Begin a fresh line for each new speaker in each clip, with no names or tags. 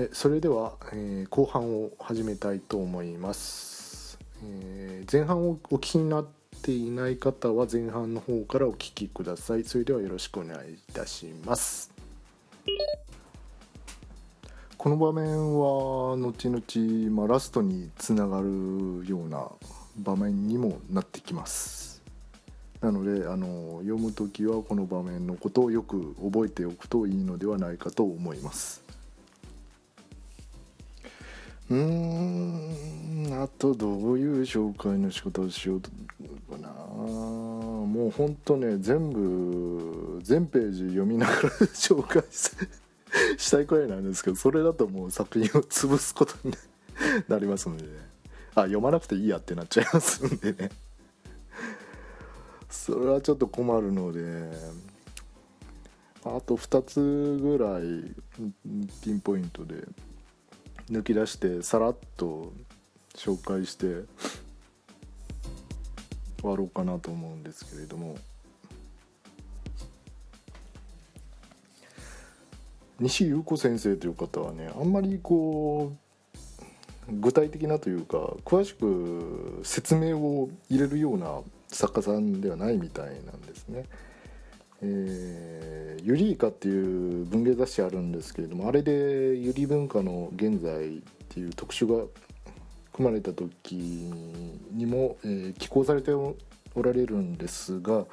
えそれでは、えー後半を始めたいと思います、えー前半をお聞きになっていない方は前半の方からお聞きください。それではよろしくお願いいたします。この場面は後々、まあ、ラストにつながるような場面にもなってきます。なのであの読む時はこの場面のことをよく覚えておくといいのではないかと思います。うーん。あとどういう紹介の仕方をしようかな。もうほんとね全部全ページ読みながら紹介し したいくらいなんですけどそれだともう作品を潰すことになりますのでね。あ読まなくていいやってなっちゃいますんでね。それはちょっと困るのであと2つぐらいピンポイントで抜き出してさらっと紹介して終わろうかなと思うんですけれども西優子先生という方はねあんまりこう具体的なというか詳しく説明を入れるような作家さんではないみたいなんですね。えーユリイカっていう文芸雑誌あるんですけれどもあれでユリ文化の現在っていう特集が組まれた時にも、えー寄稿されておられるんですが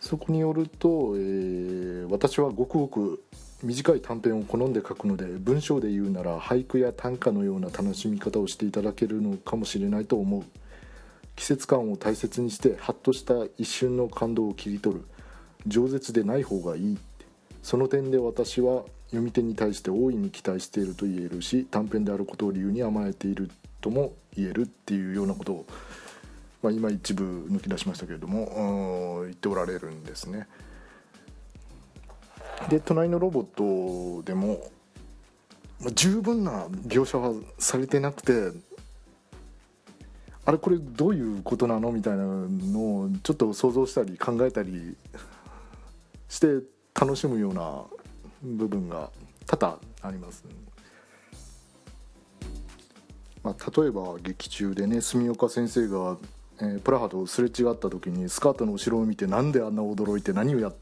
そこによると、えー私はごくごく短い短編を好んで書くので文章で言うなら俳句や短歌のような楽しみ方をしていただけるのかもしれないと思う。季節感を大切にしてハッとした一瞬の感動を切り取る。饒舌でない方がいいってその点で私は読み手に対して大いに期待していると言えるし短編であることを理由に甘えているとも言えるっていうようなことを、まあ、今一部抜き出しましたけれども言っておられるんですね。で隣のロボットでもま十分な描写はされてなくてあれこれどういうことなのみたいなのをちょっと想像したり考えたりして楽しむような部分が多々あります、まあ、例えば劇中でね住岡先生が、えープラハとすれ違った時にスカートの後ろを見てなんであんな驚いて何をや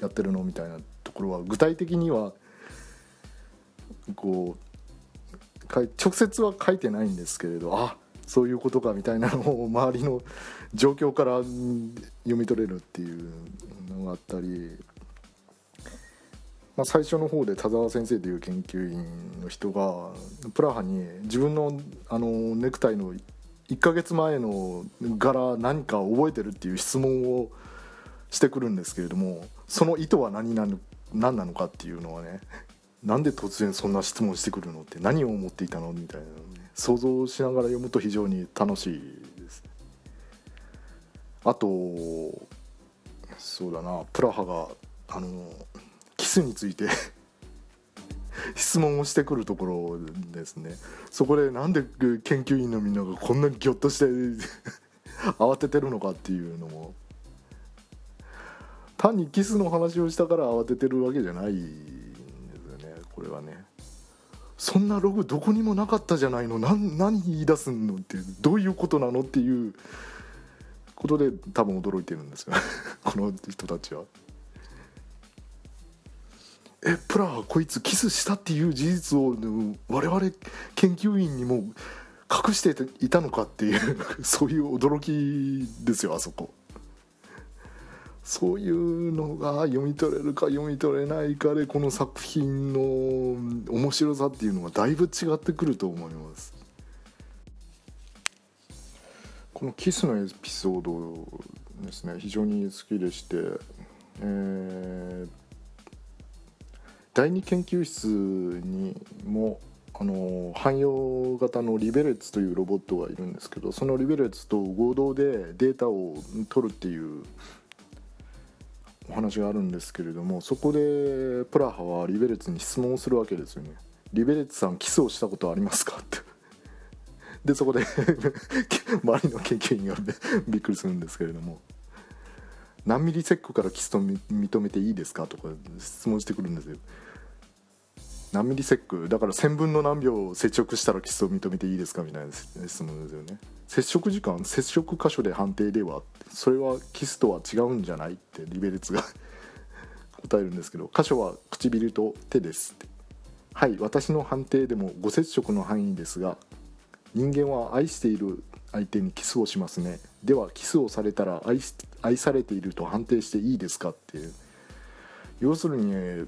やってるのみたいなところは具体的にはこう直接は書いてないんですけれどあそういうことかみたいなのを周りの状況から読み取れるっていうのがあったり、まあ、最初の方で田沢先生という研究員の人がプラハに自分のあのネクタイの1ヶ月前の柄何か覚えてるっていう質問をしてくるんですけれどもその意図は何なの何なのかっていうのはねなんで突然そんな質問してくるのって何を思っていたのみたいなね想像しながら読むと非常に楽しいです。あとそうだなプラハがあのキスについて 質問をしてくるところですね。そこでなんで研究員のみんながこんなにギョッとして 慌ててるのかっていうのも。単にキスの話をしたから慌ててるわけじゃないんですよねこれはね。そんなログどこにもなかったじゃないのなん何言い出すのってどういうことなのっていうことで多分驚いてるんですよ この人たちは。えプラハこいつキスしたっていう事実を我々研究員にも隠していたのかっていう そういう驚きですよあそこ。そういうのが読み取れるか読み取れないかでこの作品の面白さっていうのがだいぶ違ってくると思います。このキスのエピソードですね非常に好きでして、えー第二研究室にもあの汎用型のリベレッツというロボットがいるんですけどそのリベレッツと合同でデータを取るっていうお話があるんですけれどもそこでプラハはリベレツに質問をするわけですよね「リベレツさんキスをしたことありますか?」ってでそこで 周りの研究員がびっくりするんですけれども「何ミリセックからキスと認めていいですか?」とか質問してくるんですよ何ミリセックだから1000分の何秒接触したらキスを認めていいですかみたいな質問ですよね。接触時間接触箇所で判定ではそれはキスとは違うんじゃないってリベレツが 答えるんですけど箇所は唇と手ですって。はい私の判定でもご接触の範囲ですが人間は愛している相手にキスをしますね。ではキスをされたら愛愛されていると判定していいですかっていう。要するに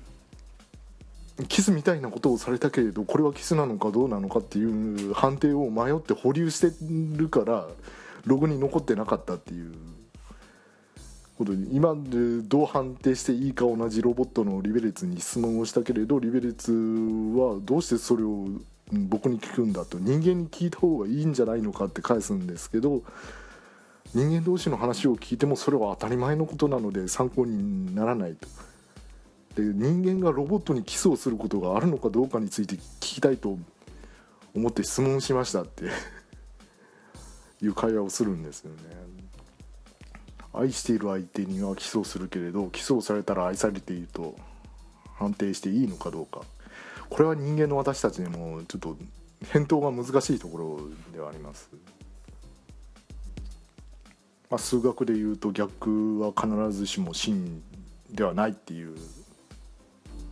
キスみたいなことをされたけれどこれはキスなのかどうなのかっていう判定を迷って保留してるからログに残ってなかったっていうことに今でどう判定していいか同じロボットのリベレツに質問をしたけれどリベレツはどうしてそれを僕に聞くんだと人間に聞いた方がいいんじゃないのかって返すんですけど人間同士の話を聞いてもそれは当たり前のことなので参考にならないと。で人間がロボットにキスをすることがあるのかどうかについて聞きたいと思って質問しましたって いう会話をするんですよね。愛している相手にはキスをするけれどキスをされたら愛されていると判定していいのかどうか。これは人間の私たちにもちょっと返答が難しいところではあります、まあ、数学でいうと逆は必ずしも真ではないっていう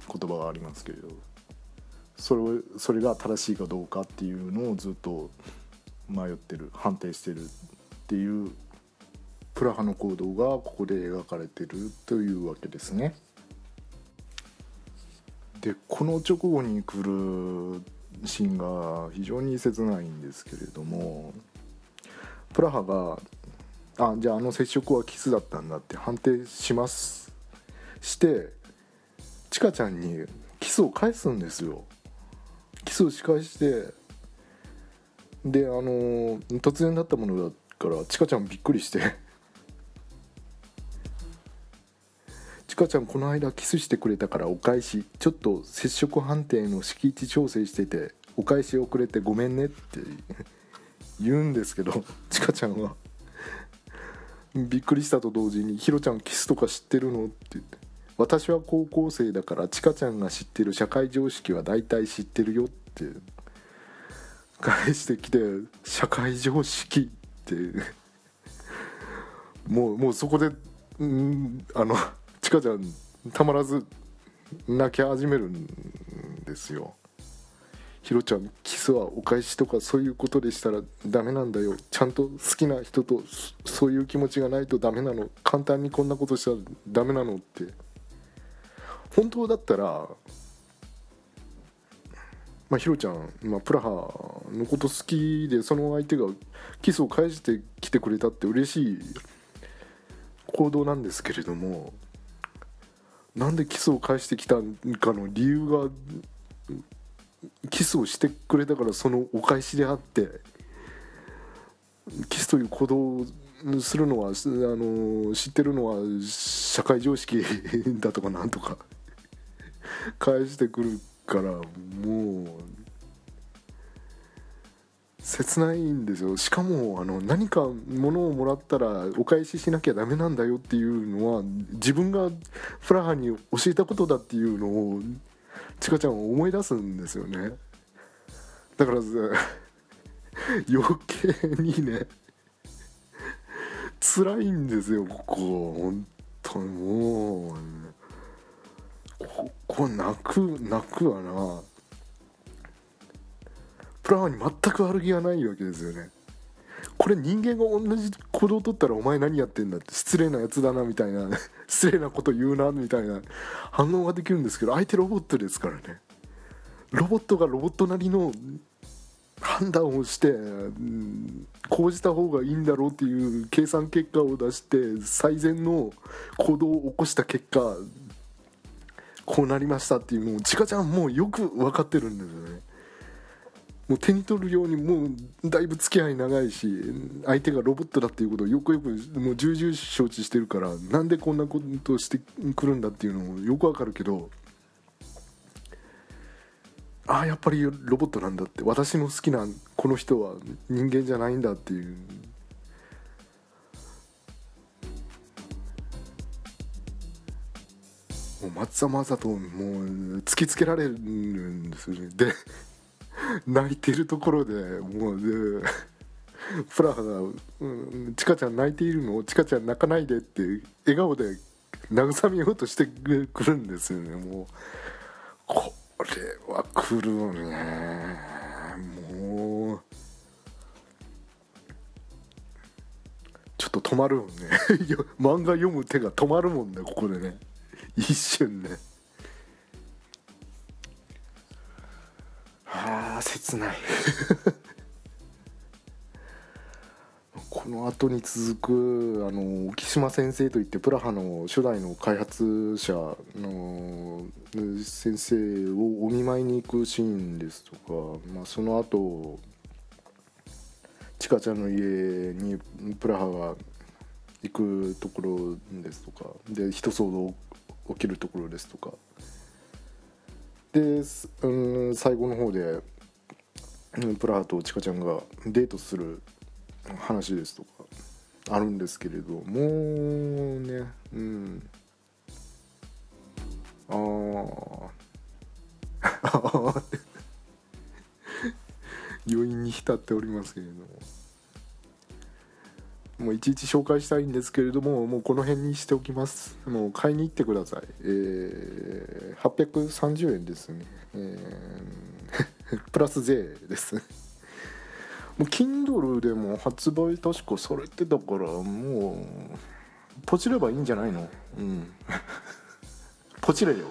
言葉がありますけれどそれそれが正しいかどうかっていうのをずっと迷ってる判定してるっていうプラハの行動がここで描かれてるというわけですね。でこの直後に来るシーンが非常に切ないんですけれどもプラハが「あじゃああの接触はキスだったんだ」って判定しますしてちかちゃんにキスを返すんですよ。キスをし返してであの突然だったものだからちかちゃんびっくりして「ちかちゃんこの間キスしてくれたからお返し。ちょっと接触判定の敷地調整しててお返し遅れてごめんね」って 言うんですけどちかちゃんは。びっくりしたと同時に「ひろちゃんキスとか知ってるの?」って言って。私は高校生だからちかちゃんが知ってる社会常識は大体知ってるよって返してきて社会常識ってもうもうそこでんあのちかちゃんたまらず泣き始めるんですよひろちゃんキスはお返しとかそういうことでしたらダメなんだよ。ちゃんと好きな人とそういう気持ちがないとダメなの。簡単にこんなことしたらダメなのって。本当だったらまあ、ひろちゃん、まあ、プラハのこと好きでその相手がキスを返してきてくれたって嬉しい行動なんですけれどもなんでキスを返してきたかの理由がキスをしてくれたからそのお返しであってキスという行動をするのはあの知ってるのは社会常識だとかなんとか。返してくるからもう切ないんですよ。しかもあの何か物をもらったらお返ししなきゃダメなんだよっていうのは自分がフラハに教えたことだっていうのをちかちゃんは思い出すんですよね。だから 余計にね辛いんですよここ本当にもうここ泣く泣くわな。プラハに全く悪気がないわけですよね。これ人間が同じ行動をとったらお前何やってんだって失礼なやつだなみたいな 失礼なこと言うなみたいな反応ができるんですけど相手ロボットですからね。ロボットがロボットなりの判断をして、うん、講じた方がいいんだろうっていう計算結果を出して最善の行動を起こした結果こうなりましたっていうのをちかちゃんもうよく分かってるんですよね。もう手に取るようにもうだいぶ付き合い長いし相手がロボットだっていうことをよくよくもう重々承知してるからなんでこんなことをしてくるんだっていうのもよくわかるけどああやっぱりロボットなんだって私の好きなこの人は人間じゃないんだっていうもうまざまざともう突きつけられるんですよね。で 泣いてるところでもうでプラハが「ちかちゃん泣いているの？ちかちゃん泣かないで」って笑顔で慰めようとしてくるんですよね。もうこれは来るね。もうちょっと止まるもんね。漫画読む手が止まるもんねここでね。一瞬ねああ切ない。この後に続くあの沖島先生といってプラハの初代の開発者の先生をお見舞いに行くシーンですとか、まあ、その後ちかちゃんの家にプラハが行くところですとかで一騒動起きるところですとか。で、うん、最後の方でプラハとちかちゃんがデートする話ですとか。あるんですけれどもうねうん。ああ 余韻に浸っておりますけれども。もういちいち紹介したいんですけれどももうこの辺にしておきます。もう買いに行ってください。えー、830円ですね。えー、プラス税です。もう Kindle でも発売確かされてたからもうポチればいいんじゃないの？うん。ポチれよ。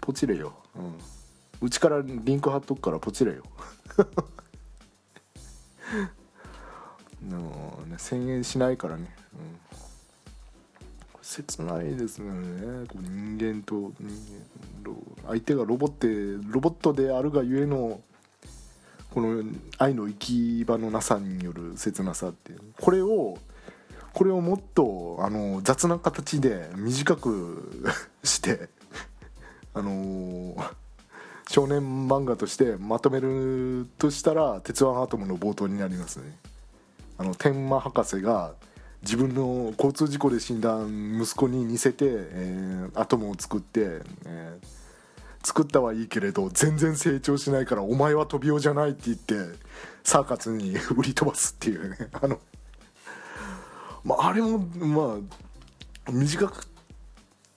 ポチれよ。うん。うちからリンク貼っとくからポチれよ。の、ね、1000円しないからね、うん、切ないですよね。人間と人間相手がロボってロボットであるがゆえのこの愛の行き場のなさによる切なさっていう。これをこれをもっとあの雑な形で短く してあの少年漫画としてまとめるとしたら「鉄腕アトム」の冒頭になりますね。あの天満博士が自分の交通事故で死んだ息子に似せて、えー、アトムを作って、えー作ったはいいけれど全然成長しないからお前は飛びようじゃないって言ってサーカスに 売り飛ばすっていうね。あの、まあ、あれもまあ短く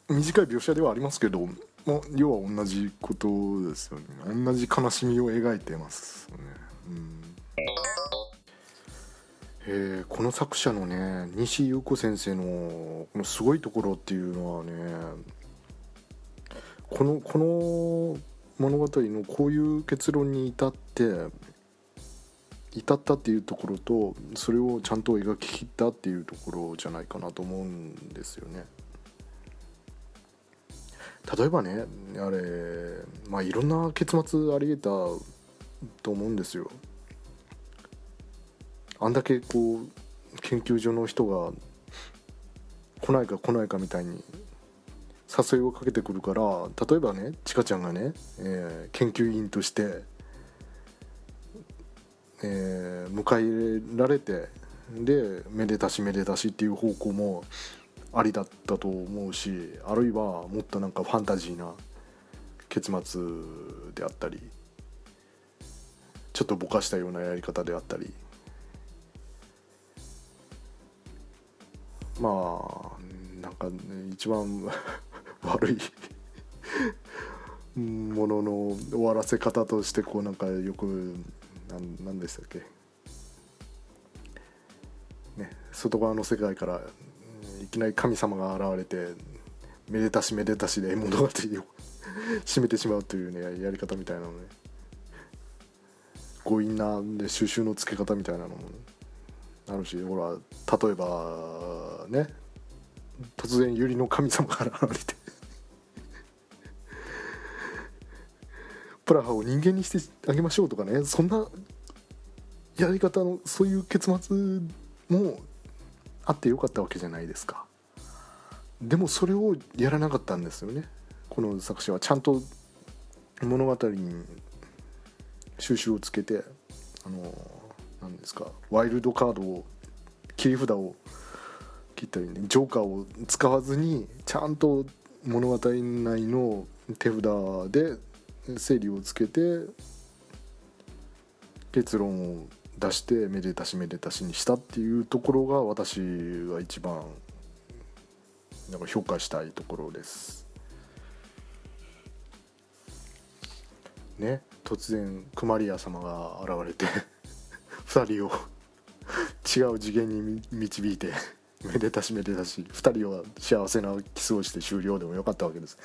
短い描写ではありますけど、まあ、要は同じことですよね。同じ悲しみを描いてますね、うん。えー、この作者のね西優子先生のこのすごいところっていうのはねこのこの物語のこういう結論に至って至ったっていうところとそれをちゃんと描ききったっていうところじゃないかなと思うんですよね。例えばねあれまあいろんな結末ありえたと思うんですよ。あんだけこう研究所の人が来ないか来ないかみたいに誘いをかけてくるから例えばねちかちゃんがね、えー、研究員として、えー、迎え入れられてでめでたしめでたしっていう方向もありだったと思うしあるいはもっとなんかファンタジーな結末であったりちょっとぼかしたようなやり方であったりまあなんか、ね、一番 悪い ものの終わらせ方としてこうなんかよく何でしたっけ。ね外側の世界からいきなり神様が現れてめでたしめでたしで物語を 締めてしまうというねやり方みたいなのね。強引なで収集のつけ方みたいなのもね。あるしほら例えばね突然百合の神様が現れてプラハを人間にしてあげましょうとかねそんなやり方のそういう結末もあってよかったわけじゃないですか。でもそれをやらなかったんですよね。この作者はちゃんと物語に収集をつけてあの何ですか？ワイルドカードを切り札を言ったらいいねジョーカーを使わずにちゃんと物語内の手札で整理をつけて結論を出してめでたしめでたしにしたっていうところが私が一番なんか評価したいところです。ね突然クマリア様が現れて2人を違う次元に導いてめでたしめでたし2人は幸せなキスをして終了でもよかったわけです。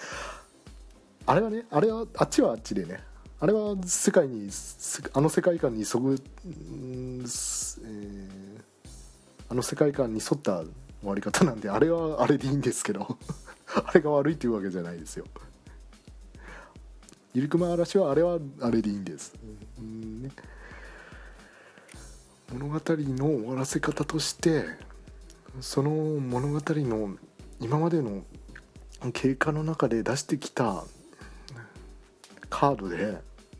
あれはねあれはあっちはあっちでねあれは世界にあの世界観にそぐ、えー、あの世界観に沿った終わり方なんであれはあれでいいんですけど あれが悪いっていうわけじゃないですよ。ゆりくま嵐はあれはあれでいいんです、うんね、物語の終わらせ方としてその物語の今までの経過の中で出してきたカードで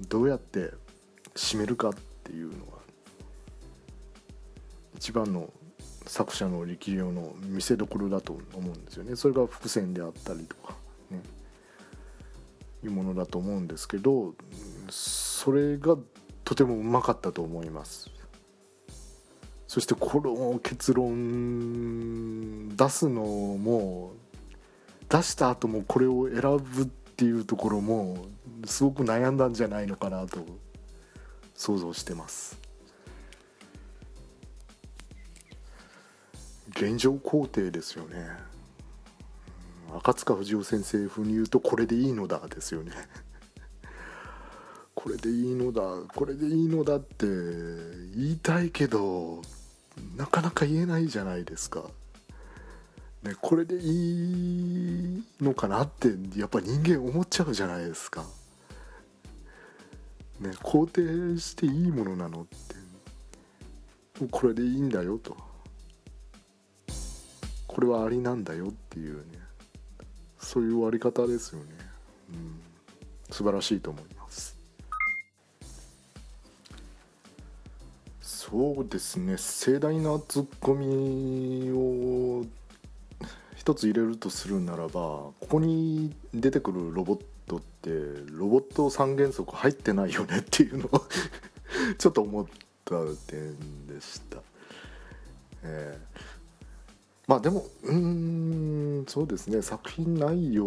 どうやって締めるかっていうのが一番の作者の力量の見せどころだと思うんですよね。それが伏線であったりとかね。いうものだと思うんですけどそれがとてもうまかったと思います。そしてこの結論出すのも出した後もこれを選ぶっていうところもすごく悩んだんじゃないのかなと想像してます。現状肯定ですよね。赤塚不二夫先生風に言うとこれでいいのだですよね。これでいいのだこれでいいのだって言いたいけどなかなか言えないじゃないですか、ね、これでいいのかなってやっぱ人間思っちゃうじゃないですか、ね、肯定していいものなのって。これでいいんだよと。これはありなんだよっていうね。そういう終わり方ですよね、うん、素晴らしいと思いそうですね。盛大なツッコミを一つ入れるとするならばここに出てくるロボットってロボット三原則入ってないよねっていうのをちょっと思った点でした。えーまあでもうんそうですね。作品内容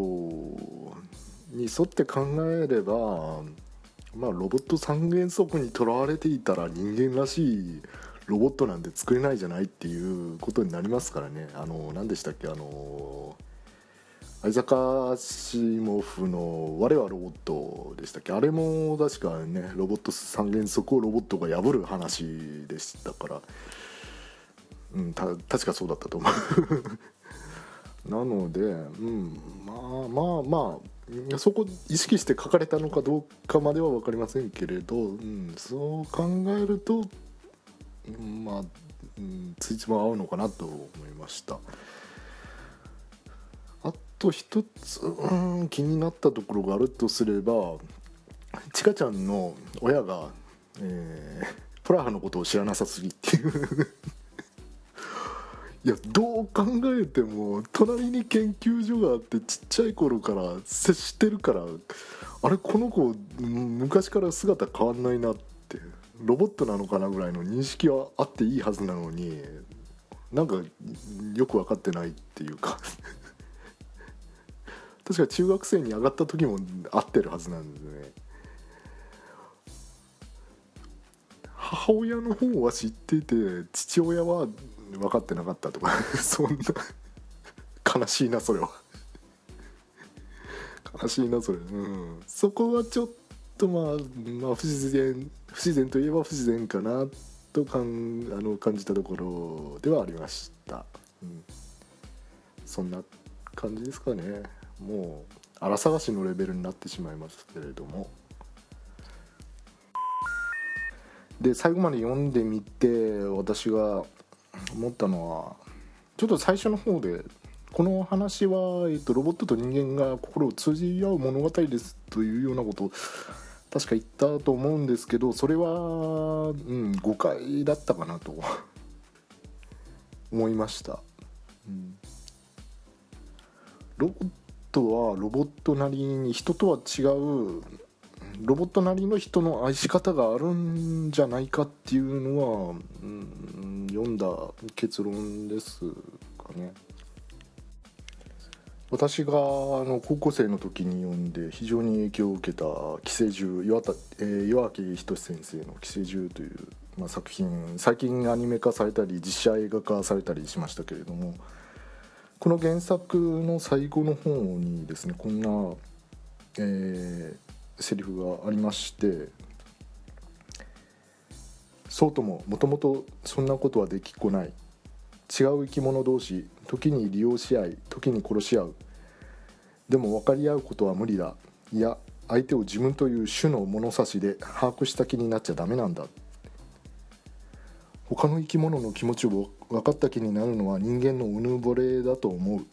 に沿って考えればまあロボット三原則にとらわれていたら人間らしいロボットなんて作れないじゃないっていうことになりますからね。あの何でしたっけ？あの相坂シモフの「我はロボット」でしたっけ？あれも確かねロボット三原則をロボットが破る話でしたから。うん、た確かそうだったと思う。なので、うん、まあまあまあそこ意識して書かれたのかどうかまでは分かりませんけれど、うん、そう考えると、まあ、うん、ついつま合うのかなと思いました。あと一つ、うん、気になったところがあるとすればちかちゃんの親が、えー、プラハのことを知らなさすぎっていう。いやどう考えても隣に研究所があってちっちゃい頃から接してるからあれこの子昔から姿変わんないなってロボットなのかなぐらいの認識はあっていいはずなのになんかよく分かってないっていうか。確か中学生に上がった時も合ってるはずなんですね。母親の方は知ってて父親は分かってなかったとか そんな悲しいなそれは。悲しいなそれ。うん。そこはちょっとまあ、まあ、不自然不自然といえば不自然かなとかんあの感じたところではありました、うん、そんな感じですかね。もう荒探しのレベルになってしまいますけれども。で最後まで読んでみて私が思ったのはちょっと最初の方でこの話は、えっと、ロボットと人間が心を通じ合う物語ですというようなことを確か言ったと思うんですけどそれは、うん、誤解だったかなと。思いました、うん、ロボットはロボットなりに人とは違うロボットなりの人の愛し方があるんじゃないかっていうのは、うん、読んだ結論ですかね。私があの高校生の時に読んで非常に影響を受けた「寄生獣」岩田、えー、岩城仁先生の「寄生獣」という、まあ、作品最近アニメ化されたり実写映画化されたりしましたけれどもこの原作の最後の方にですねこんな、えー、セリフがありまして「そうとももともとそんなことはできっこない」違う生き物同士時に利用し合い時に殺し合う。でも分かり合うことは無理だ。いや相手を自分という種の物差しで把握した気になっちゃダメなんだ。他の生き物の気持ちを分かった気になるのは人間のうぬぼれだと思う。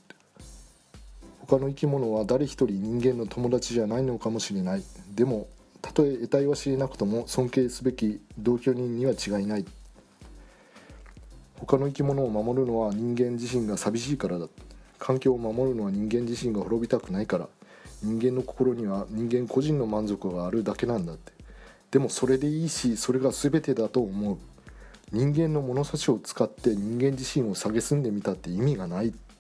他の生き物は誰一人人間の友達じゃないのかもしれない。でもたとえ得体は知れなくとも尊敬すべき同居人には違いない。他の生き物を守るのは人間自身が寂しいからだ。環境を守るのは人間自身が滅びたくないから。人間の心には人間個人の満足があるだけなんだって。でもそれでいいしそれが全てだと思う。人間の物差しを使って人間自身を蔑んでみたって意味がない。って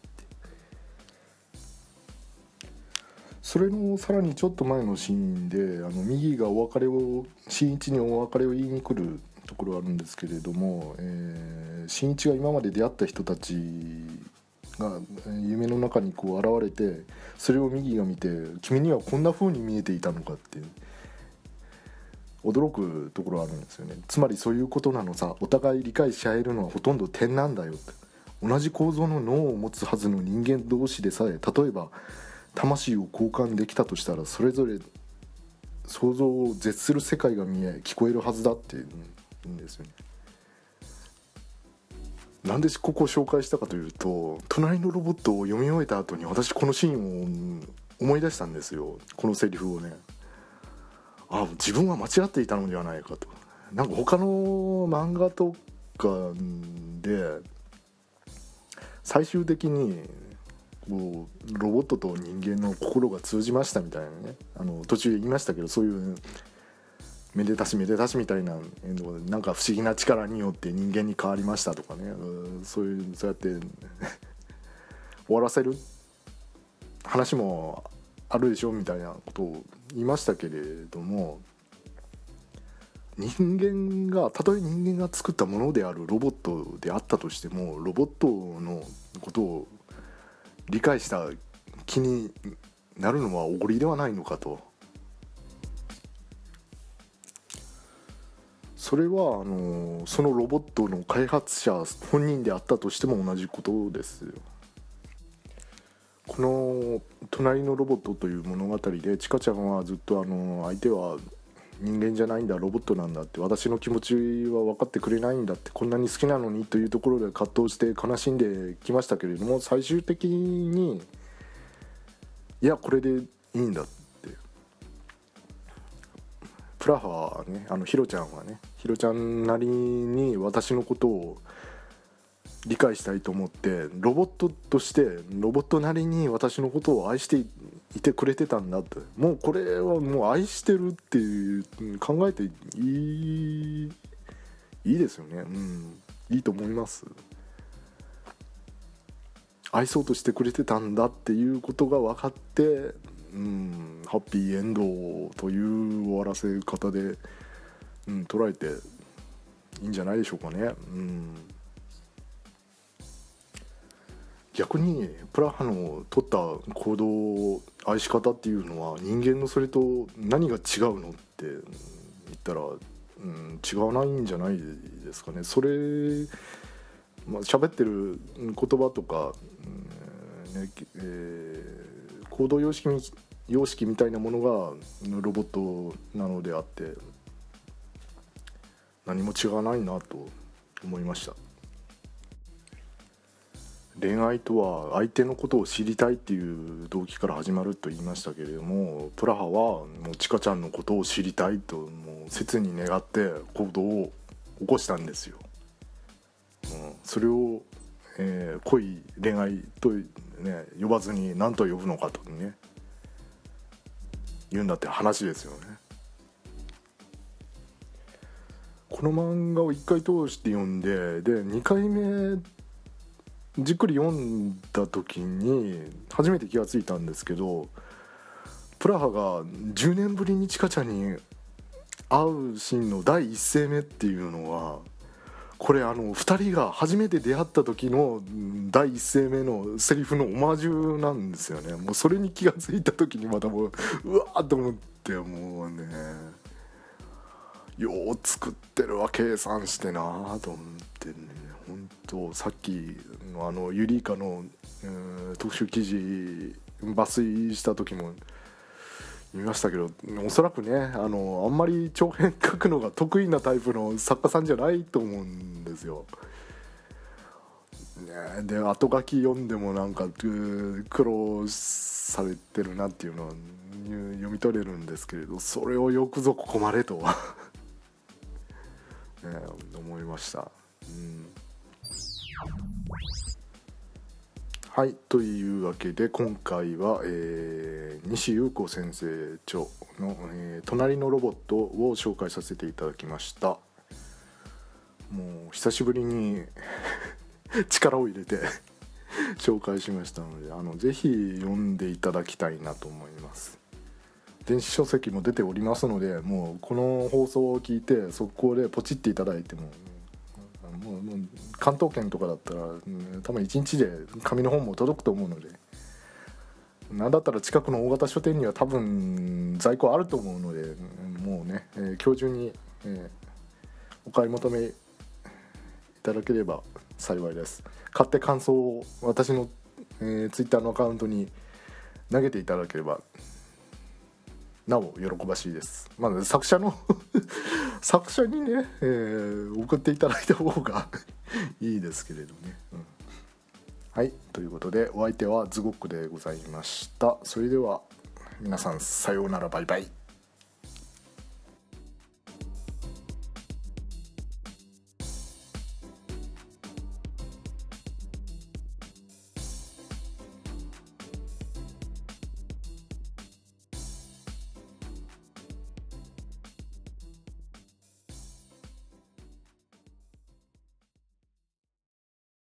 それのさらにちょっと前のシーンであの右がお別れを新一にお別れを言いに来るところあるんですけれども、えー、新一が今まで出会った人たちが夢の中にこう現れてそれを右が見て「君にはこんな風に見えていたのか」って驚くところあるんですよね。つまりそういうことなのさお互い理解し合えるのはほとんど点なんだよって。同じ構造の脳を持つはずの人間同士でさえ例えば魂を交換できたとしたらそれぞれ想像を絶する世界が見え聞こえるはずだっていいんですよね。なんでここを紹介したかというと「隣のロボット」を読み終えた後に私このシーンを思い出したんですよ。このセリフをね。あ自分は間違っていたのではないかと。なんか他の漫画とかで最終的にこうロボットと人間の心が通じましたみたいなね。あの途中で言いましたけどそういうめでたしめでたしみたいななんか不思議な力によって人間に変わりましたとかね。そういうそうやって終わらせる話もあるでしょみたいなことを言いましたけれども人間がたとえ人間が作ったものであるロボットであったとしてもロボットのことを理解した気になるのはおごりではないのかと。それはあのそのロボットの開発者本人であったとしても同じことですよ。この「隣のロボット」という物語でちかちゃんはずっとあの相手は人間じゃないんだロボットなんだって私の気持ちは分かってくれないんだってこんなに好きなのにというところで葛藤して悲しんできましたけれども最終的にいやこれでいいんだって。プラハはねあのヒロちゃんはねヒロちゃんなりに私のことを理解したいと思ってロボットとしてロボットなりに私のことを愛していてくれてたんだって。もうこれはもう愛してるっていう考えていいいいですよね。うん。いいと思います。愛そうとしてくれてたんだっていうことが分かってうん。ハッピーエンドという終わらせ方でうん、捉えていいんじゃないでしょうかね。うん。逆にプラハの取った行動愛し方っていうのは人間のそれと何が違うのって言ったら、うん、違わないんじゃないですかね。それまあ喋ってる言葉とか、うんねえー、行動様式様式みたいなものがロボットなのであって何も違わないなと思いました恋愛とは相手のことを知りたいっていう動機から始まると言いましたけれどもプラハはもうちかちゃんのことを知りたいともう切に願って行動を起こしたんですよ、うん、それを、えー、恋恋愛と、ね、呼ばずに何と呼ぶのかとね言うんだって話ですよね。この漫画を1回通して読んでで2回目じっくり読んだ時に初めて気が付いたんですけどプラハが10年ぶりにチカちゃんに会うシーンの第一声目っていうのはこれあの2人が初めて出会った時の第一声目のセリフのオマージュなんですよね。もうそれに気が付いた時にまたもううわーと思ってもうね。よう作ってるわ計算してなーと思ってね。本当さっきのあのユリイカの特集記事抜粋した時も見ましたけどおそらくねあのあんまり長編書くのが得意なタイプの作家さんじゃないと思うんですよ。ね、で後書き読んでもなんか苦労されてるなっていうのは読み取れるんですけれどそれをよくぞここまでとは ね、思いました。うんはいというわけで今回は、えー、西優子先生著の、えー「隣のロボット」を紹介させていただきました。もう久しぶりに 力を入れて 紹介しましたのであのぜひ読んでいただきたいなと思います。電子書籍も出ておりますのでもうこの放送を聞いて速攻でポチっていただいてももうもう関東圏とかだったら、多分1日で紙の本も届くと思うので何だったら近くの大型書店には多分在庫あると思うのでもうね、えー、今日中に、えー、お買い求めいただければ幸いです。買って感想を私の、えー、ツイッターのアカウントに投げていただければなお喜ばしいです。まあ、作者の 作者にね、えー、送っていただいた方が いいですけれどね。うん、はいということでお相手はズゴックでございました。それでは皆さんさようならバイバイ。